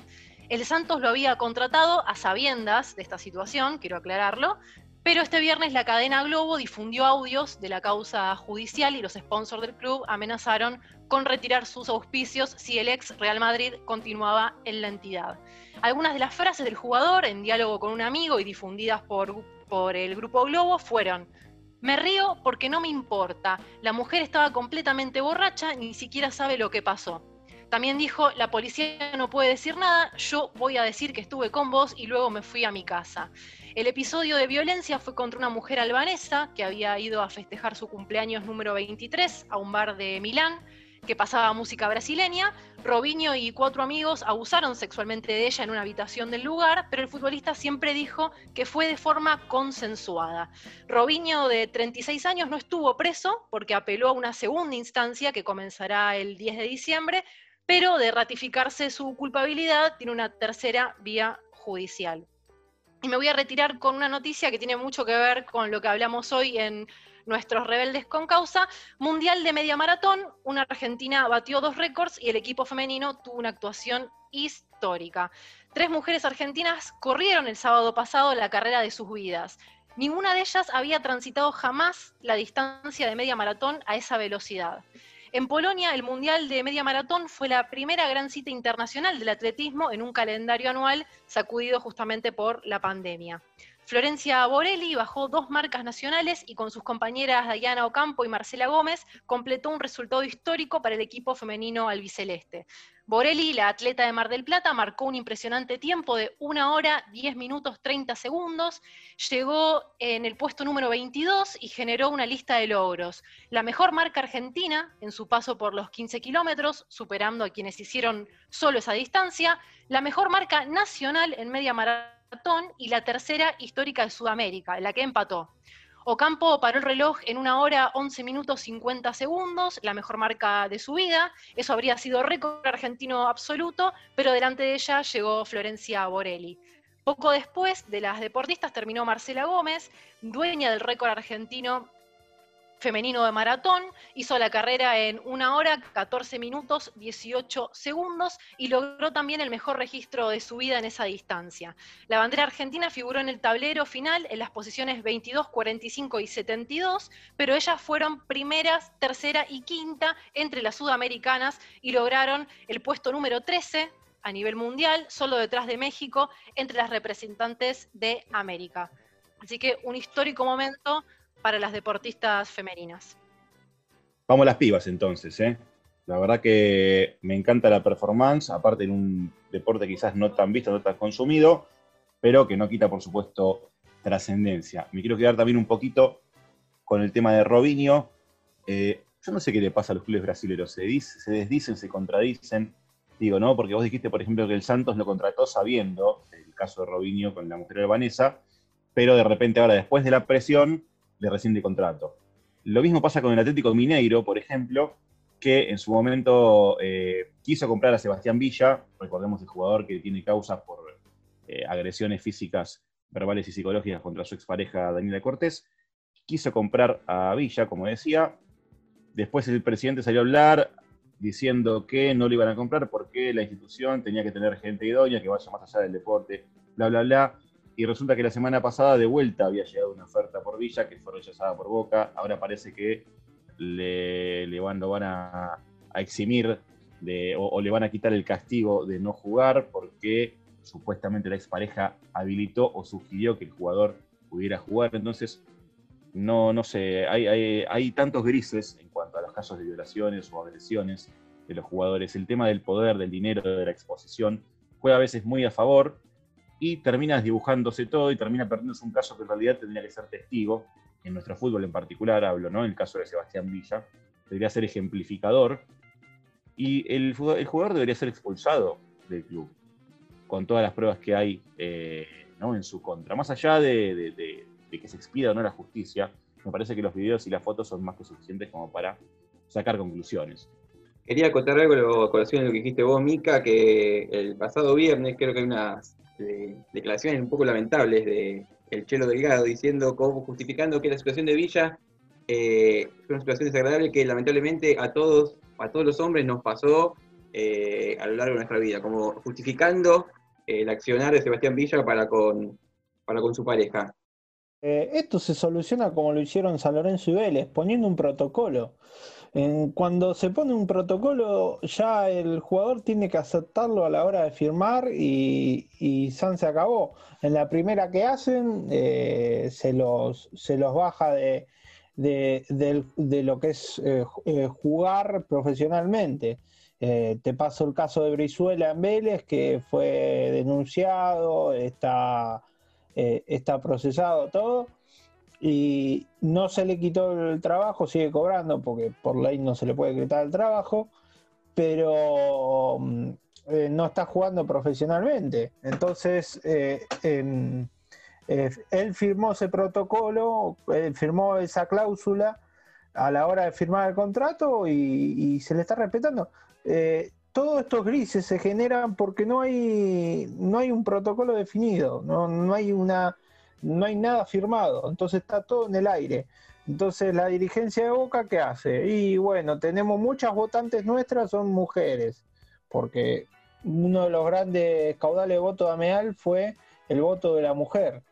El Santos lo había contratado a sabiendas de esta situación, quiero aclararlo, pero este viernes la cadena Globo difundió audios de la causa judicial y los sponsors del club amenazaron con retirar sus auspicios si el ex Real Madrid continuaba en la entidad. Algunas de las frases del jugador en diálogo con un amigo y difundidas por, por el grupo Globo fueron, me río porque no me importa, la mujer estaba completamente borracha, ni siquiera sabe lo que pasó. También dijo, la policía no puede decir nada, yo voy a decir que estuve con vos y luego me fui a mi casa. El episodio de violencia fue contra una mujer albanesa que había ido a festejar su cumpleaños número 23 a un bar de Milán que pasaba música brasileña. Robinho y cuatro amigos abusaron sexualmente de ella en una habitación del lugar, pero el futbolista siempre dijo que fue de forma consensuada. Robinho, de 36 años, no estuvo preso porque apeló a una segunda instancia que comenzará el 10 de diciembre, pero de ratificarse su culpabilidad tiene una tercera vía judicial. Y me voy a retirar con una noticia que tiene mucho que ver con lo que hablamos hoy en nuestros rebeldes con causa. Mundial de media maratón, una argentina batió dos récords y el equipo femenino tuvo una actuación histórica. Tres mujeres argentinas corrieron el sábado pasado la carrera de sus vidas. Ninguna de ellas había transitado jamás la distancia de media maratón a esa velocidad. En Polonia, el Mundial de Media Maratón fue la primera gran cita internacional del atletismo en un calendario anual sacudido justamente por la pandemia. Florencia Borelli bajó dos marcas nacionales y con sus compañeras Diana Ocampo y Marcela Gómez completó un resultado histórico para el equipo femenino albiceleste. Borelli, la atleta de Mar del Plata, marcó un impresionante tiempo de 1 hora 10 minutos 30 segundos, llegó en el puesto número 22 y generó una lista de logros. La mejor marca argentina en su paso por los 15 kilómetros, superando a quienes hicieron solo esa distancia, la mejor marca nacional en media maratón y la tercera histórica de Sudamérica, la que empató. Ocampo paró el reloj en una hora 11 minutos 50 segundos, la mejor marca de su vida. Eso habría sido récord argentino absoluto, pero delante de ella llegó Florencia Borelli. Poco después de las deportistas terminó Marcela Gómez, dueña del récord argentino femenino de maratón, hizo la carrera en una hora 14 minutos 18 segundos y logró también el mejor registro de su vida en esa distancia. La bandera argentina figuró en el tablero final en las posiciones 22, 45 y 72, pero ellas fueron primeras, tercera y quinta entre las sudamericanas y lograron el puesto número 13 a nivel mundial, solo detrás de México, entre las representantes de América. Así que un histórico momento para las deportistas femeninas.
Vamos las pibas entonces, ¿eh? La verdad que me encanta la performance, aparte en un deporte quizás no tan visto, no tan consumido, pero que no quita, por supuesto, trascendencia. Me quiero quedar también un poquito con el tema de Robinho, Eh, yo no sé qué le pasa a los clubes brasileños, se, se desdicen, se contradicen. Digo, ¿no? Porque vos dijiste, por ejemplo, que el Santos lo contrató sabiendo, el caso de Robinho con la mujer de Vanessa, pero de repente ahora, después de la presión, le rescinde contrato. Lo mismo pasa con el Atlético Mineiro, por ejemplo, que en su momento eh, quiso comprar a Sebastián Villa, recordemos el jugador que tiene causas por eh, agresiones físicas, verbales y psicológicas contra su expareja Daniela Cortés, quiso comprar a Villa, como decía, después el presidente salió a hablar diciendo que no lo iban a comprar porque la institución tenía que tener gente idónea que vaya más allá del deporte, bla, bla, bla. Y resulta que la semana pasada de vuelta había llegado una oferta por Villa que fue rechazada por Boca. Ahora parece que le, le van, van a, eximir o le van a quitar el castigo de no jugar porque supuestamente la expareja habilitó o sugirió que el jugador pudiera jugar. Entonces, no, no sé, hay, hay, hay tantos grises en cuanto a los casos de violaciones o agresiones de los jugadores. El tema del poder, del dinero, de la exposición, juega a veces muy a favor y termina dibujándose todo y termina perdiéndose un caso que en realidad tendría que ser testigo, en nuestro fútbol en particular hablo, ¿no? El caso de Sebastián Villa, debería ser ejemplificador y el, jugador debería ser expulsado del club, con todas las pruebas que hay eh, ¿no? en su contra. Más allá de, que se expida o no la justicia, me parece que los videos y las fotos son más que suficientes como para sacar conclusiones.
Quería acotar algo a colación de lo que dijiste vos, Mica, que el pasado viernes creo que hay unas declaraciones un poco lamentables de el Chelo Delgado diciendo, como justificando que la situación de Villa eh, fue una situación desagradable que lamentablemente a todos, a todos los hombres nos pasó eh, a lo largo de nuestra vida, como justificando eh, el accionar de Sebastián Villa para con, para con su pareja.
Eh, esto se soluciona como lo hicieron San Lorenzo y Vélez, poniendo un protocolo. En- cuando se pone un protocolo, ya el jugador tiene que aceptarlo a la hora de firmar y, y San se acabó. En la primera que hacen, eh, se los, se los baja de, de, del- de lo que es eh, eh, jugar profesionalmente. Te paso el caso de Brizuela en Vélez, que fue denunciado, está está procesado todo y no se le quitó el trabajo, sigue cobrando porque por ley no se le puede quitar el trabajo, pero mm, eh, no está jugando profesionalmente. Entonces, eh, eh, él firmó ese protocolo, firmó esa cláusula a la hora de firmar el contrato y, y se le está respetando. Todos estos grises se generan porque no hay, no hay un protocolo definido, no, no hay una, no hay nada firmado, entonces está todo en el aire. Entonces la dirigencia de Boca, ¿qué hace? Y bueno, tenemos muchas votantes nuestras, son mujeres, porque uno de los grandes caudales de voto de Ameal fue el voto de la mujer.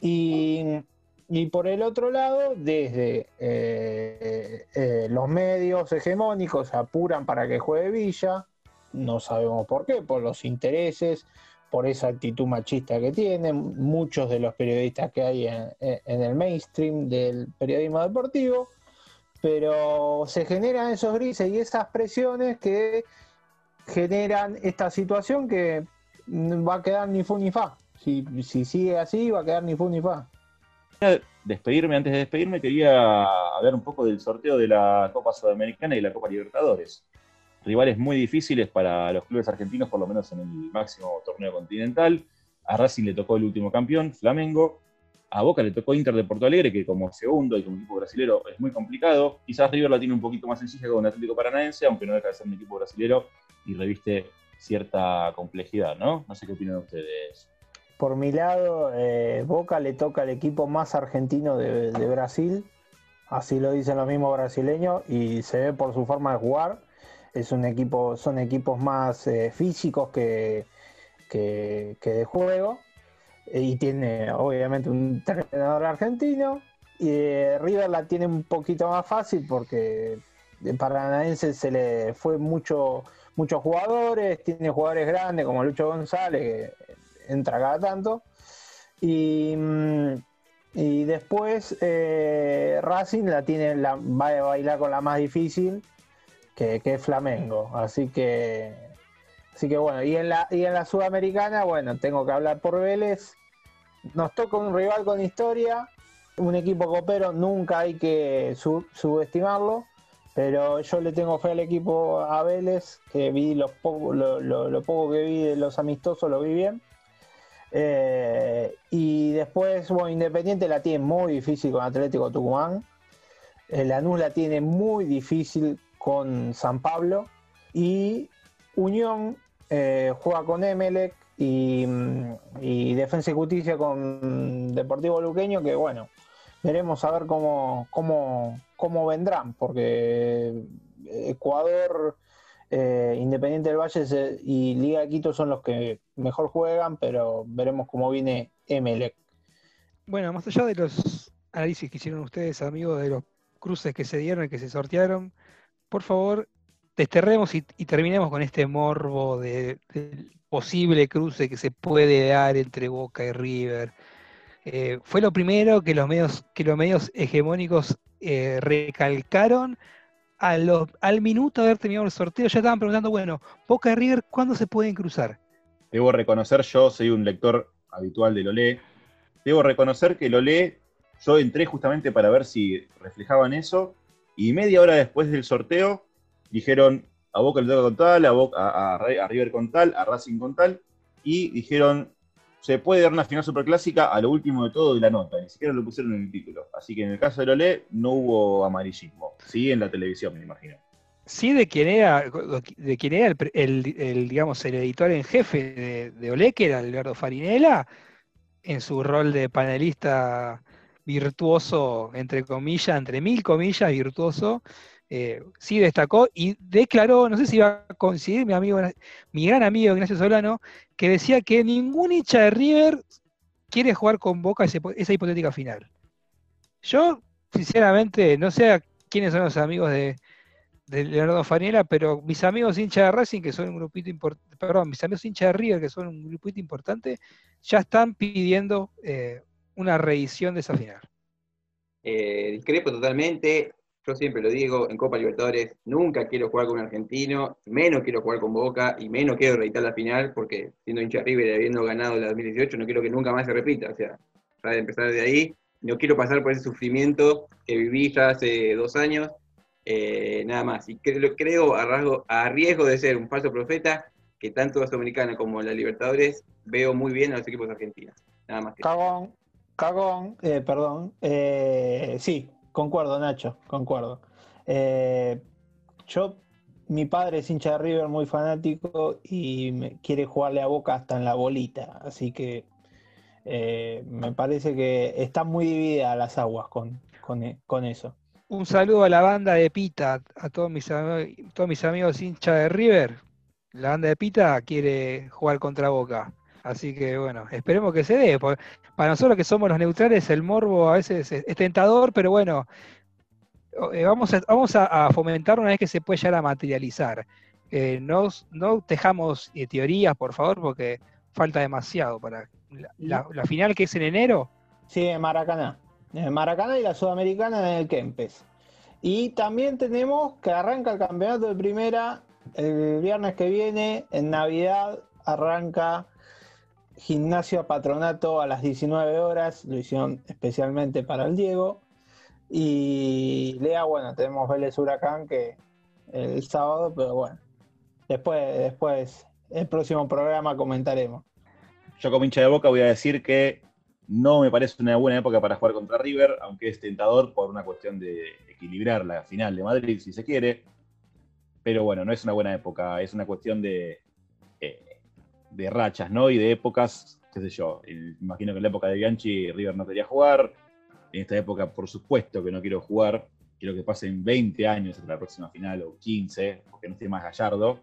Y, y por el otro lado, desde eh, eh, los medios hegemónicos apuran para que juegue Villa, no sabemos por qué, por los intereses, por esa actitud machista que tienen muchos de los periodistas que hay en, el mainstream del periodismo deportivo, pero se generan esos grises y esas presiones que generan esta situación que va a quedar ni fu ni fa. Si, si sigue así, va a quedar ni fu ni fa.
Despedirme, antes de despedirme, quería hablar un poco del sorteo de la Copa Sudamericana y la Copa Libertadores. Rivales muy difíciles para los clubes argentinos, por lo menos en el máximo torneo continental. A Racing le tocó el último campeón, Flamengo. A Boca le tocó Inter de Porto Alegre, que como segundo y como equipo brasilero es muy complicado. Quizás River la tiene un poquito más sencilla con Atlético Paranaense, aunque no deja de ser un equipo brasilero y reviste cierta complejidad, ¿no? No sé qué opinan ustedes.
Por mi lado, eh, Boca le toca al equipo más argentino de Brasil, así lo dicen los mismos brasileños, y se ve por su forma de jugar. Es un equipo, son equipos más eh, físicos que, que, de juego. Y tiene obviamente un entrenador argentino. Y eh, River la tiene un poquito más fácil porque de Paranaense se le fue mucho, muchos jugadores, tiene jugadores grandes como Lucho González, que entra cada tanto. Y, mm, y después eh, Racing la tiene, la, va a bailar con la más difícil, que, que es Flamengo. Así que, así que bueno, y en la, y en la Sudamericana, bueno, tengo que hablar por Vélez. Nos toca un rival con historia, un equipo copero nunca hay que su- subestimarlo, pero yo le tengo fe al equipo a Vélez, que vi los lo- lo poco que vi de los amistosos, lo vi bien. Eh, y después, bueno, Independiente la tiene muy difícil con Atlético Tucumán. Eh, Lanús la tiene muy difícil con San Pablo. Y Unión eh, juega con Emelec y, mm, y Defensa y Justicia con Deportivo Luqueño, que bueno, veremos a ver cómo, cómo, cómo vendrán, porque Ecuador, eh, Independiente del Valle y Liga de Quito son los que mejor juegan, pero veremos cómo viene Emelec.
Bueno, más allá de los análisis que hicieron ustedes, amigos, de los cruces que se dieron y que se sortearon, por favor, desterremos y, terminemos con este morbo de, del posible cruce que se puede dar entre Boca y River. Eh, fue lo primero que los medios, que los medios hegemónicos eh, recalcaron al minuto de haber terminado el sorteo. Ya estaban preguntando, bueno, Boca y River, ¿cuándo se pueden cruzar?
Debo reconocer, yo soy un lector habitual del Olé. Debo reconocer que el Olé, yo entré justamente para ver si reflejaban eso, y media hora después del sorteo dijeron a Boca le toca con tal, a, River con tal, a Racing con tal, y dijeron se puede dar una final superclásica a lo último de todo de la nota, ni siquiera lo pusieron en el título. Así que en el caso del Olé no hubo amarillismo, sí en la televisión, me imagino.
Sí, de quién era, de quién era el, digamos, el editor en jefe de, de Olé, que era Alberto Farinella, en su rol de panelista virtuoso, entre comillas, entre mil comillas, virtuoso, eh, sí destacó y declaró, no sé si va a coincidir mi amigo, mi gran amigo Ignacio Solano, que decía que ningún hincha de River quiere jugar con Boca ese- esa hipotética final. Yo, sinceramente, no sé a quiénes son los amigos de, Leonardo Faniela, pero mis amigos hinchas de Racing, que son un grupito importante, perdón, mis amigos hinchas de River, que son un grupito importante, ya están pidiendo eh, una reedición de esa final.
Eh, discrepo totalmente. Yo siempre lo digo, en Copa Libertadores nunca quiero jugar con un argentino, menos quiero jugar con Boca y menos quiero reeditar la final porque siendo hincha de River y habiendo ganado la 2018 no quiero que nunca más se repita. O sea, ya de empezar de ahí, no quiero pasar por ese sufrimiento que viví ya hace dos años. eh, nada más. Y creo, creo a, rasgo- a riesgo de ser un falso profeta, que tanto la Sudamericana como la Libertadores veo muy bien a los equipos argentinos. Nada más que
Cagón, cagón, eh, perdón. Eh, sí, concuerdo, Nacho, concuerdo. Eh, yo, mi padre es hincha de River, muy fanático, y me- quiere jugarle a Boca hasta en la bolita. Así que me parece que están muy divididas las aguas con, con, con eso.
Un saludo a la banda de Pita, a todos mis, todos mis amigos hinchas de River. La banda de Pita quiere jugar contra Boca. Así que bueno, esperemos que se dé. porque Para nosotros que somos los neutrales, el morbo a veces es, tentador, pero bueno, eh, vamos, a, vamos a, fomentar una vez que se puede llegar a materializar. Eh, no, no tejamos eh, teorías, por favor, porque falta demasiado para la, la- la final que es en enero.
Sí, en Maracaná. En Maracaná y la Sudamericana en el Kempes. Y también tenemos que arranca el campeonato de primera el viernes que viene, en Navidad, arranca Gimnasio a Patronato a las 19 horas, lo hicieron especialmente para el Diego. Y Lea, bueno, tenemos Vélez Huracán que el sábado, pero bueno, después, después, el próximo programa comentaremos.
Yo como hincha de Boca voy a decir que no me parece una buena época para jugar contra River, aunque es tentador por una cuestión de equilibrar la final de Madrid, si se quiere. Pero bueno, no es una buena época, es una cuestión de, eh, de rachas, ¿no? Y de épocas, qué sé yo. imagino que en la época de Bianchi River no quería jugar. En esta época, por supuesto que no quiero jugar. Quiero que pasen 20 años hasta la próxima final o 15, porque no esté más Gallardo.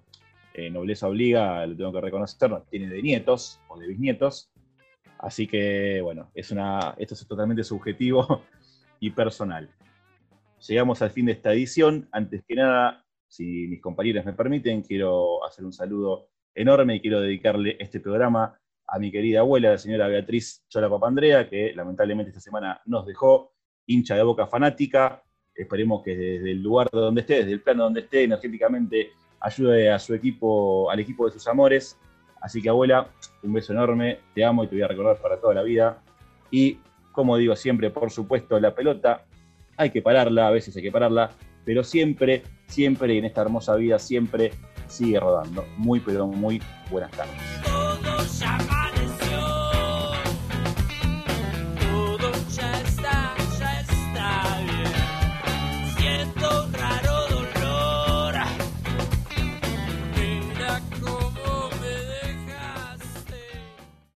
Eh, nobleza obliga, lo tengo que reconocer, no tiene de nietos o de bisnietos. Así que, bueno, es una, esto es totalmente subjetivo y personal. Llegamos al fin de esta edición. Antes que nada, si mis compañeros me permiten, quiero hacer un saludo enorme y quiero dedicarle este programa a mi querida abuela, la señora Beatriz Chola Papandrea, que lamentablemente esta semana nos dejó, hincha de boca fanática. Esperemos que desde el lugar donde esté, desde el plano donde esté, energéticamente, ayude a su equipo, al equipo de sus amores. Así que abuela, un beso enorme, te amo y te voy a recordar para toda la vida. Y Como digo siempre, por supuesto, la pelota hay que pararla, a veces hay que pararla, pero siempre, siempre en esta hermosa vida, siempre sigue rodando. Muy, pero muy buenas tardes.